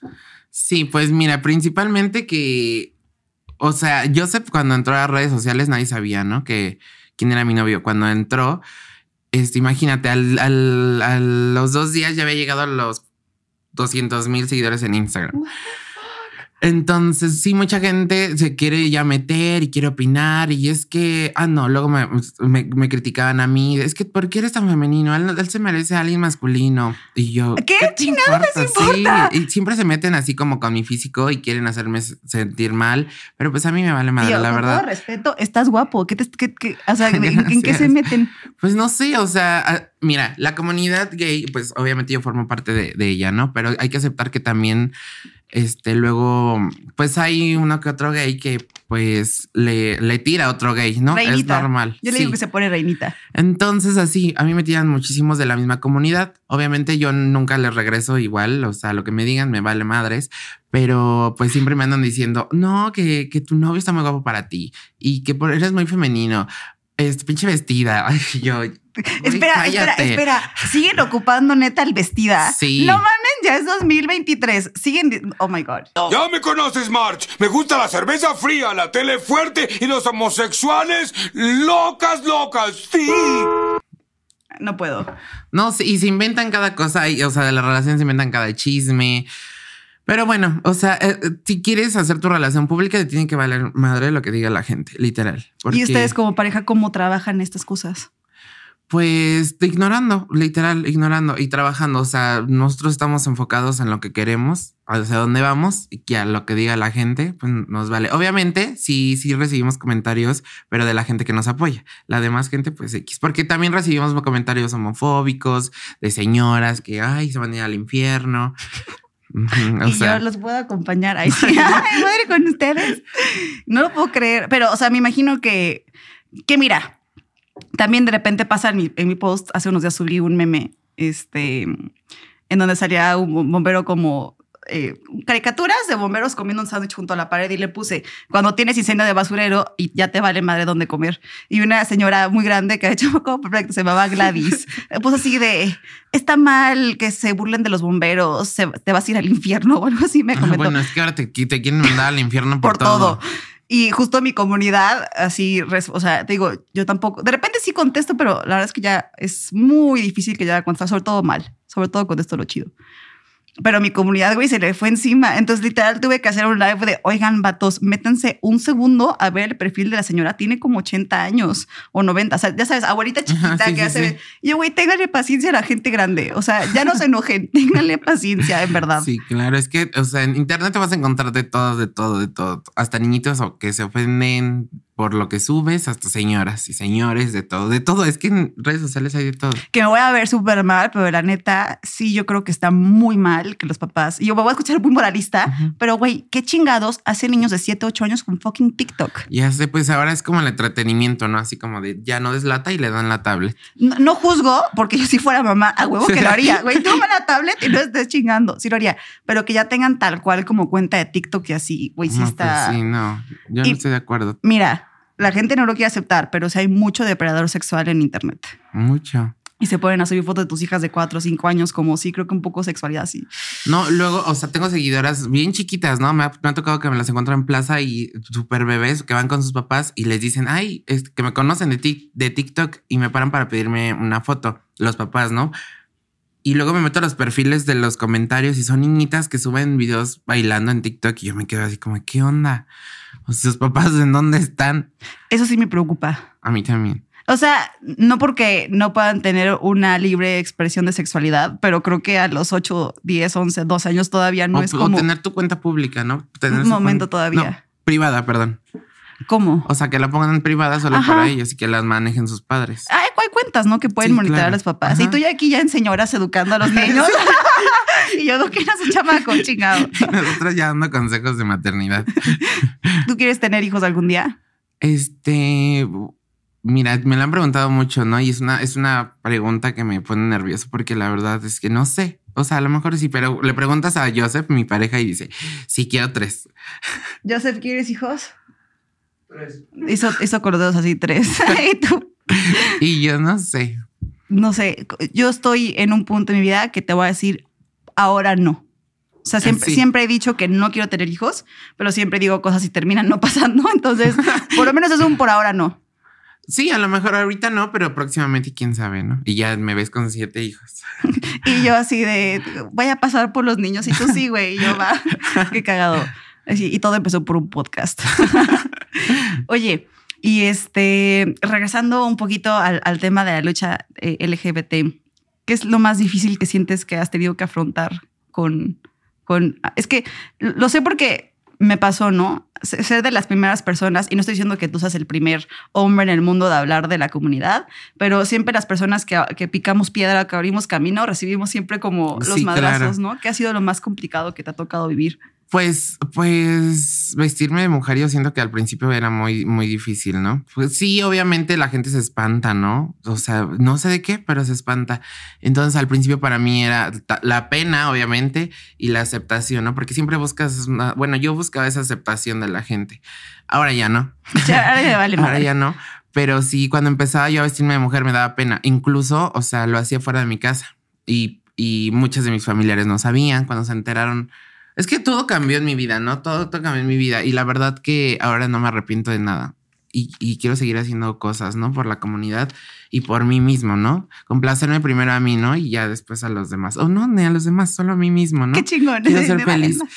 Sí, pues mira, principalmente que, o sea, Joseph cuando entró a las redes sociales nadie sabía, ¿no? Que quién era mi novio. Cuando entró, este, imagínate, al, al- a los dos días ya había llegado a los 200 mil seguidores en Instagram. Entonces, sí, mucha gente se quiere ya meter y quiere opinar. Y es que, ah, no, luego me, me- me criticaban a mí. Es que, ¿por qué eres tan femenino? Él, él se merece a alguien masculino. Y yo, ¿Qué te chingados les importa? Sí, y siempre se meten así como con mi físico y quieren hacerme sentir mal. Pero pues a mí me vale madre, la con verdad. todo respeto, estás guapo. ¿Qué te, qué- qué- o sea, ¿en, qué se meten? Pues no sé, o sea, mira, la comunidad gay, pues obviamente yo formo parte de, de ella, ¿no? Pero hay que aceptar que también, este, luego, pues hay uno que otro gay que pues le, le tira a otro gay, ¿no? Reinita. Es normal. Yo le sí. digo que se pone reinita. Entonces, así, a mí me tiran muchísimos de la misma comunidad. Obviamente yo nunca les regreso igual, o sea, lo que me digan me vale madres, pero pues siempre me andan diciendo, no, que, que tu novio está muy guapo para ti y que por, eres muy femenino. Este pinche vestida. Ay, yo. Espera, espera, espera. Siguen ocupando neta el vestida. Sí. No mames, ya es 2023. Siguen. Oh my God. Ya me conoces, March. Me gusta la cerveza fría, la tele fuerte y los homosexuales locas, locas. Sí. No puedo. No, sí, y se inventan cada cosa, y, o sea, de la relación se inventan cada chisme. Pero bueno, o sea, eh, eh, si quieres hacer tu relación pública, te tiene que valer madre lo que diga la gente, literal. Porque, Y ustedes como pareja, ¿cómo trabajan estas cosas? Pues ignorando, literal, ignorando y trabajando. O sea, nosotros estamos enfocados en lo que queremos, hacia dónde vamos y que a lo que diga la gente, pues nos vale. Obviamente, sí, sí recibimos comentarios, pero de la gente que nos apoya. La demás gente, pues X. Porque también recibimos comentarios homofóbicos de señoras que, ay, se van a ir al infierno. O y sea, yo los puedo acompañar. Ay, sí. Ay, voy a ir con ustedes. No lo puedo creer. Pero, o sea, me imagino que, que mira, también de repente pasa en mi, en mi post, hace unos días subí un meme, este, en donde salía un bombero como eh, caricaturas de bomberos comiendo un sándwich junto a la pared y le puse, cuando tienes incendio de basurero y ya te vale madre dónde comer. Y una señora muy grande que ha hecho como proyecto, se llamaba Gladys, le puso así de, está mal que se burlen de los bomberos, se- te vas a ir al infierno o algo así, me ah, comentó bueno, es que ahora te, te quieren mandar al infierno por, por todo. Y justo mi comunidad, así, o sea, te digo, yo tampoco, de repente sí contesto, pero la verdad es que ya es muy difícil que ya contestar, sobre todo mal, sobre todo contesto lo chido. Pero mi comunidad, güey, se le fue encima. Entonces, literal, tuve que hacer un live de, oigan, vatos, métanse un segundo a ver el perfil de la señora. Tiene como 80 años o 90. O sea, ya sabes, abuelita chiquita sí, que hace... sí. Yo, güey, ténganle paciencia a la gente grande. O sea, ya no se enojen, ténganle paciencia, en verdad. Sí, claro, es que, o sea, en internet te vas a encontrar de todo, de todo, de todo. Hasta niñitos que se ofenden por lo que subes, hasta señoras y señores, de todo, de todo. Es que en redes sociales hay de todo. que me voy a ver súper mal, pero la neta, sí, yo creo que está muy mal que los papás, y yo me voy a escuchar muy moralista, pero güey, qué chingados hacen niños de 7, 8 años con fucking TikTok. Ya sé, pues ahora es como el entretenimiento, ¿no? Así como de ya no deslata y le dan la tablet. No, no juzgo, porque yo si fuera mamá, a huevo que lo haría. Güey, toma la tablet y no estés chingando. Sí lo haría, pero que ya tengan tal cual como cuenta de TikTok y así, güey, sí No, está. pues sí, no, yo Y- no estoy de acuerdo. Mira, la gente no lo quiere aceptar, pero sí hay mucho depredador sexual en internet. Mucho. Y se pueden subir fotos de tus hijas de 4 o 5 años, como sí, creo que un poco sexualidad así. No, luego, o sea, tengo seguidoras bien chiquitas, ¿no? Me ha, me ha tocado que me las encuentro en plaza y súper bebés que van con sus papás y les dicen, ay, es que me conocen de, de TikTok y me paran para pedirme una foto, los papás, ¿no? Y luego me meto a los perfiles de los comentarios y son niñitas que suben videos bailando en TikTok y yo me quedo así como, ¿qué onda? O sea, sus papás, ¿en dónde están? Eso sí me preocupa. A mí también. O sea, no porque no puedan tener una libre expresión de sexualidad, pero creo que a los 8, 10, 11, 12 años todavía no o, es o como... tener tu cuenta pública, ¿no? Tener Un momento todavía. No, privada, perdón. ¿Cómo? O sea, que la pongan en privada solo Ajá. para ellos y que las manejen sus padres. Hay, hay cuentas, ¿no? Que pueden Sí, monitorear claro. a los papás. Y tú ya aquí ya en señoras educando a los niños. y yo no quiero su chamaco, chingado. Nosotros ya dando consejos de maternidad. ¿Tú quieres tener hijos algún día? Este, mira, me lo han preguntado mucho, ¿no? Y es una, es una pregunta que me pone nervioso porque la verdad es que no sé. O sea, a lo mejor sí, pero le preguntas a Joseph, mi pareja, y dice, sí quiero tres. Joseph, ¿quieres hijos? Hizo, hizo con los dedos así tres. y tú, Y yo no sé. no sé, yo estoy en un punto en mi vida que te voy a decir, ahora no. O sea, siempre, Sí. siempre he dicho que no quiero tener hijos, pero siempre digo cosas y terminan no pasando. Entonces, por lo menos es un por ahora no. Sí, a lo mejor ahorita no, pero próximamente quién sabe, ¿no? Y ya me ves con siete hijos. Y yo así de, voy a pasar por los niños y tú sí, güey. Y yo va, qué cagado. Así, y todo empezó por un podcast. Oye, y este, regresando un poquito al, al tema de la lucha eh, LGBT, ¿qué es lo más difícil que sientes que has tenido que afrontar con, con, es que lo sé porque me pasó, ¿no? Se- Ser de las primeras personas, y no estoy diciendo que tú seas el primer hombre en el mundo de hablar de la comunidad, pero siempre las personas que, que picamos piedra, que abrimos camino, recibimos siempre como los Sí, madrazos, claro. ¿no? ¿Qué ha sido lo más complicado que te ha tocado vivir? Pues, pues vestirme de mujer yo siento que al principio era muy, muy difícil, ¿no? Pues sí, obviamente la gente se espanta, ¿no? O sea, no sé de qué, pero se espanta. Entonces al principio para mí era la pena, obviamente, y la aceptación, ¿no? Porque siempre buscas, una- bueno, yo buscaba esa aceptación de la gente. Ahora ya no. Ya, ahora ya vale Ahora ya no. Pero sí, cuando empezaba yo a vestirme de mujer me daba pena. Incluso, o sea, lo hacía fuera de mi casa. Y, y muchos de mis familiares no sabían cuando se enteraron. Es que todo cambió en mi vida, ¿no? Todo, todo cambió en mi vida. Y la verdad que ahora no me arrepiento de nada. Y, y quiero seguir haciendo cosas, ¿no? Por la comunidad. y por mí mismo, ¿no? Complacerme primero a mí, ¿no? Y ya después a los demás. O no, ni a los demás, solo a mí mismo, ¿no? Qué chingón. Quiero ser feliz. más.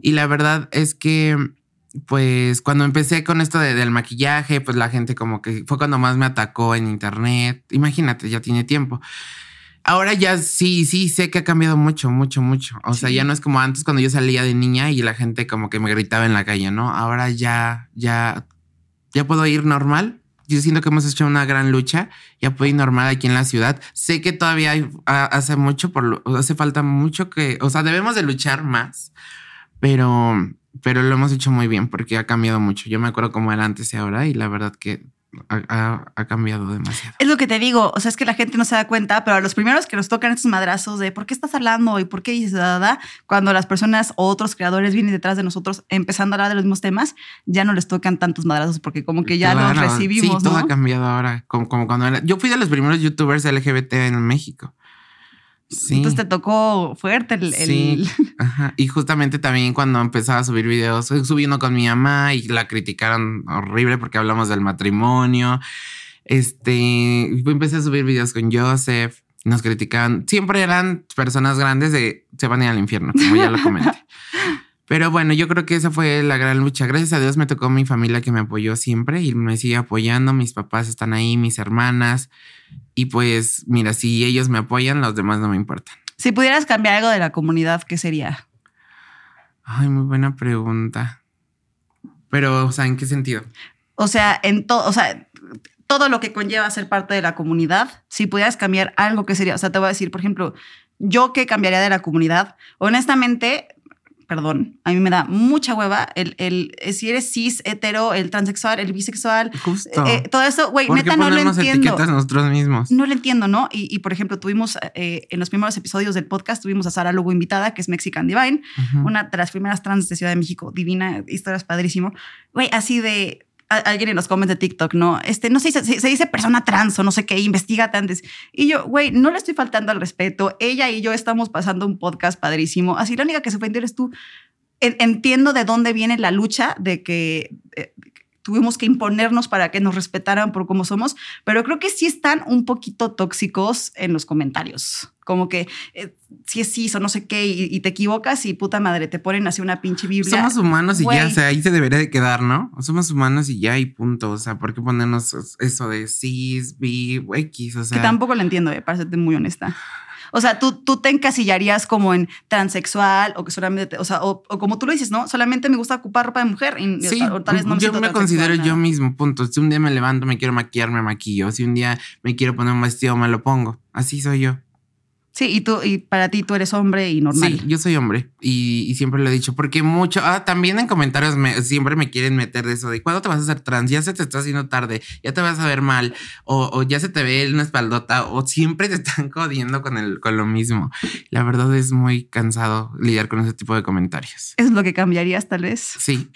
Y la verdad es que, pues, cuando empecé con esto de- del maquillaje, pues la gente como que fue cuando más me atacó en internet. Imagínate, ya tiene tiempo. Ahora ya sí, sí, sé que ha cambiado mucho, mucho, mucho. O sea, ya no es como antes cuando yo salía de niña y la gente como que me gritaba en la calle, ¿no? Ahora ya, ya, ya puedo ir normal. Yo siento que hemos hecho una gran lucha. Ya puedo ir normal aquí en la ciudad. Sé que todavía hay- hace mucho, por hace falta mucho que, o sea, debemos de luchar más, pero, pero lo hemos hecho muy bien porque ha cambiado mucho. Yo me acuerdo cómo era antes y ahora y la verdad que ha, ha- ha cambiado demasiado. Es lo que te digo, o sea, es que la gente no se da cuenta, pero a los primeros que nos tocan estos madrazos de por qué estás hablando y por qué dices, da, da, da, cuando las personas o otros creadores vienen detrás de nosotros empezando a hablar de los mismos temas, ya no les tocan tantos madrazos porque como que ya los Claro, recibimos, Sí, todo ha cambiado ahora. Como, como cuando era. Yo fui de los primeros youtubers LGBT en México. Sí. Entonces te tocó fuerte el... el- Sí. Ajá. Y justamente también cuando empezaba a subir videos, subí uno con mi mamá y la criticaron horrible porque hablamos del matrimonio. Este, empecé a subir videos con Joseph. Nos criticaban. Siempre eran personas grandes de se van a ir al infierno, como ya lo comenté. Pero bueno, yo creo que esa fue la gran lucha. Gracias a Dios me tocó mi familia que me apoyó siempre y me sigue apoyando. Mis papás están ahí, mis hermanas. Y pues, mira, si ellos me apoyan, los demás no me importan. Si pudieras cambiar algo de la comunidad, ¿qué sería? Ay, muy buena pregunta. Pero, o sea, ¿en qué sentido? O sea, en todo, o sea, todo lo que conlleva ser parte de la comunidad, si pudieras cambiar algo, ¿qué sería? O sea, te voy a decir, por ejemplo, yo qué cambiaría de la comunidad, honestamente, perdón, a mí me da mucha hueva el, el si eres cis, hetero, el transexual, el bisexual, eh, todo eso, güey, ¿Por qué neta no lo entiendo. etiquetas nosotros mismos? No lo entiendo, ¿no? Y, y, por ejemplo, tuvimos eh, en los primeros episodios del podcast, tuvimos a Sara Lugo invitada, que es Mexican Divine, una de las primeras trans de Ciudad de México, divina, historias padrísimo. Güey, así de alguien en los comments de TikTok, ¿no? Este, no sé, se, se dice persona trans o no sé qué, investigate antes. Y yo, güey, no le estoy faltando al respeto. Ella y yo estamos pasando un podcast padrísimo. Así la única que se ofendió eres tú. En- entiendo de dónde viene la lucha de que eh, tuvimos que imponernos para que nos respetaran por cómo somos, pero creo que sí están un poquito tóxicos en los comentarios. Como que eh, si es cis o no sé qué y, y te equivocas y puta madre, te ponen así una pinche Biblia. Somos humanos y ya, o sea, ahí se debería de quedar, ¿no? Somos humanos y ya y punto. O sea, ¿por qué ponernos eso de cis, bi, X? O sea, que tampoco lo entiendo, eh, para serte muy honesta. O sea, tú, tú te encasillarías como en transexual o que solamente, te- o sea, o, o como tú lo dices, ¿no? Solamente me gusta ocupar ropa de mujer. Y, Sí, o tal vez no yo siento me considero nada. yo mismo, punto. Si un día me levanto, me quiero maquillar, me maquillo. Si un día me quiero poner un vestido, me lo pongo. Así soy yo. Sí, y tú, y para ti tú eres hombre y normal. Sí, yo soy hombre y, y siempre lo he dicho porque mucho, ah, también en comentarios me, siempre me quieren meter de eso de cuándo te vas a hacer trans, ya se te está haciendo tarde, ya te vas a ver mal o, o ya se te ve una espaldota o siempre te están jodiendo con, el, con lo mismo. La verdad es muy cansado lidiar con ese tipo de comentarios. Es lo que cambiarías tal vez, Sí,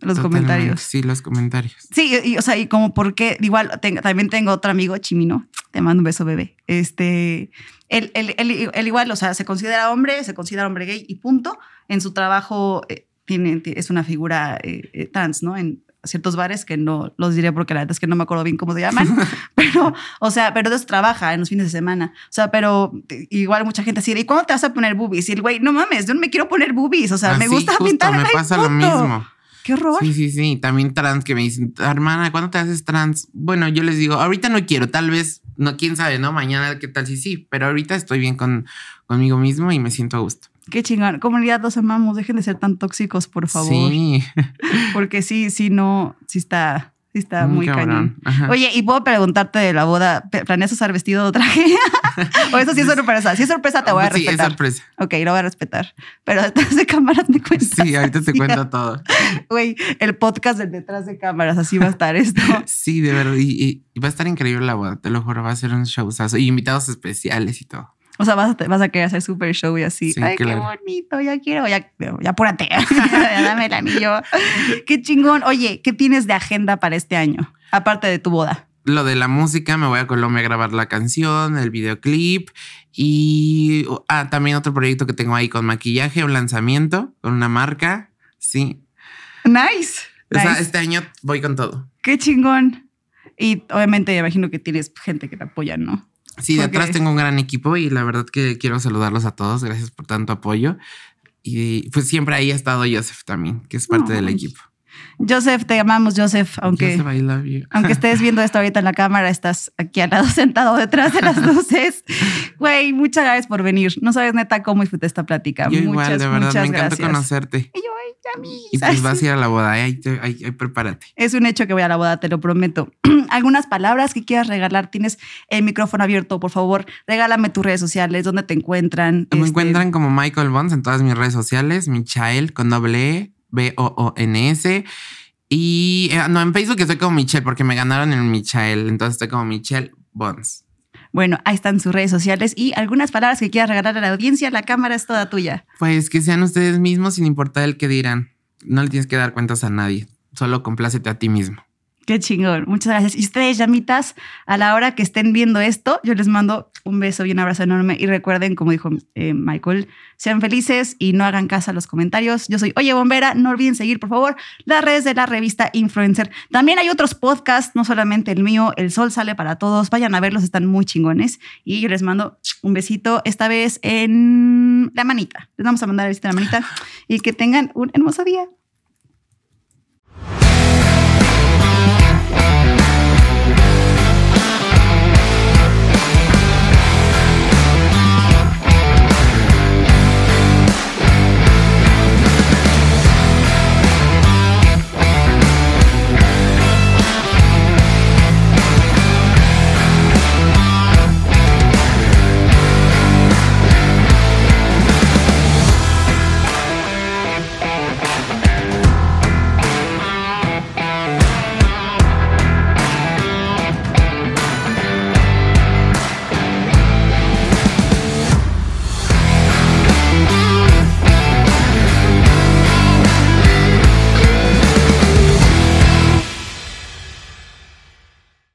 los totalmente. comentarios. Sí, los comentarios. Sí, y, o sea, y como porque, igual, tengo- también tengo otro amigo, Chimino, te mando un beso, bebé. Este, él, él- él- él igual, o sea, se considera hombre, se considera hombre gay y punto. En su trabajo eh, tiene, ti- es una figura eh, eh, trans, ¿no? En ciertos bares que no los diré porque la verdad es que no me acuerdo bien cómo se llaman, pero, o sea, pero eso trabaja en los fines de semana. O sea, pero igual mucha gente así, ¿y cuándo te vas a poner boobies? Y el güey, no mames, yo no me quiero poner boobies, o sea, me Así, gusta justo, pintar. me pasa lo mismo. Qué horror. Sí, sí, sí. También trans que me dicen, hermana, ¿cuándo te haces trans? Bueno, yo les digo, ahorita no quiero, tal vez, no, quién sabe, ¿no? Mañana, ¿qué tal? Sí, sí, pero ahorita estoy bien con, conmigo mismo y me siento a gusto. Qué chingón. Comunidad, los amamos. Dejen de ser tan tóxicos, por favor. Sí, Porque sí, sí, no, sí está, está muy, cabrón. cañón. Oye, y puedo preguntarte de la boda, ¿pe- ¿planeas usar vestido o traje? o eso sí es sorpresa. Si es sorpresa, te voy a Sí, es respetar. sorpresa. ok, lo voy a respetar. Pero detrás de cámaras me cuentas. Sí, ahorita te cuento todo. Güey, el podcast del detrás de cámaras, así va a estar esto. Sí, de verdad. Y, y- y va a estar increíble la boda, te lo juro, va a ser un showzazo. Y invitados especiales y todo. O sea, vas a, vas a querer hacer super show y así. Sí, Ay, claro. qué bonito, ya quiero, ya, ya apúrate. ya dame el anillo. Qué chingón. Oye, ¿qué tienes de agenda para este año? Aparte de tu boda. Lo de la música, me voy a Colombia a grabar la canción, el videoclip y ah, también otro proyecto que tengo ahí con maquillaje, un lanzamiento con una marca. Sí. Nice. O sea, nice. este año voy con todo. Qué chingón. Y obviamente me imagino que tienes gente que te apoya, ¿no? Sí, detrás tengo un gran equipo y la verdad que quiero saludarlos a todos. Gracias por tanto apoyo. Y pues siempre ahí ha estado Joseph también, que es parte del equipo. Joseph, te amamos, Joseph, aunque... Joseph, I love you. Aunque estés viendo esto ahorita en la cámara, estás aquí al lado sentado detrás de las luces. Güey, muchas gracias por venir. No sabes neta cómo disfruté esta plática. Yo muchas, igual, de verdad, muchas me encantó gracias. conocerte. Y yo, ay, amiguis, Y pues vas a ir a la boda, ¿eh? ahí prepárate. Es un hecho que voy a la boda, te lo prometo. Algunas palabras que quieras regalar, tienes el micrófono abierto, por favor, regálame tus redes sociales, dónde te encuentran. Me Este, encuentran como Michael Bonds en todas mis redes sociales, Michael con doble E, B-O-O-N-S. Y eh, no, en Facebook estoy como Michelle porque me ganaron el Michael. Entonces estoy como Michelle Bonds. Bueno, ahí están sus redes sociales y algunas palabras que quieras regalar a la audiencia. La cámara es toda tuya. Pues que sean ustedes mismos sin importar el que dirán. No le tienes que dar cuentas a nadie. Solo complácete a ti mismo. Qué chingón. Muchas gracias. Y ustedes, llamitas, a la hora que estén viendo esto, yo les mando un beso y un abrazo enorme. Y recuerden, como dijo eh, Michael, sean felices y no hagan caso a los comentarios. Yo soy Oye Bombera. No olviden seguir, por favor, las redes de la revista Influencer. También hay otros podcasts, no solamente el mío. El sol sale para todos. Vayan a verlos, están muy chingones. Y yo les mando un besito, esta vez en la manita. Les vamos a mandar el besito en la manita y que tengan un hermoso día.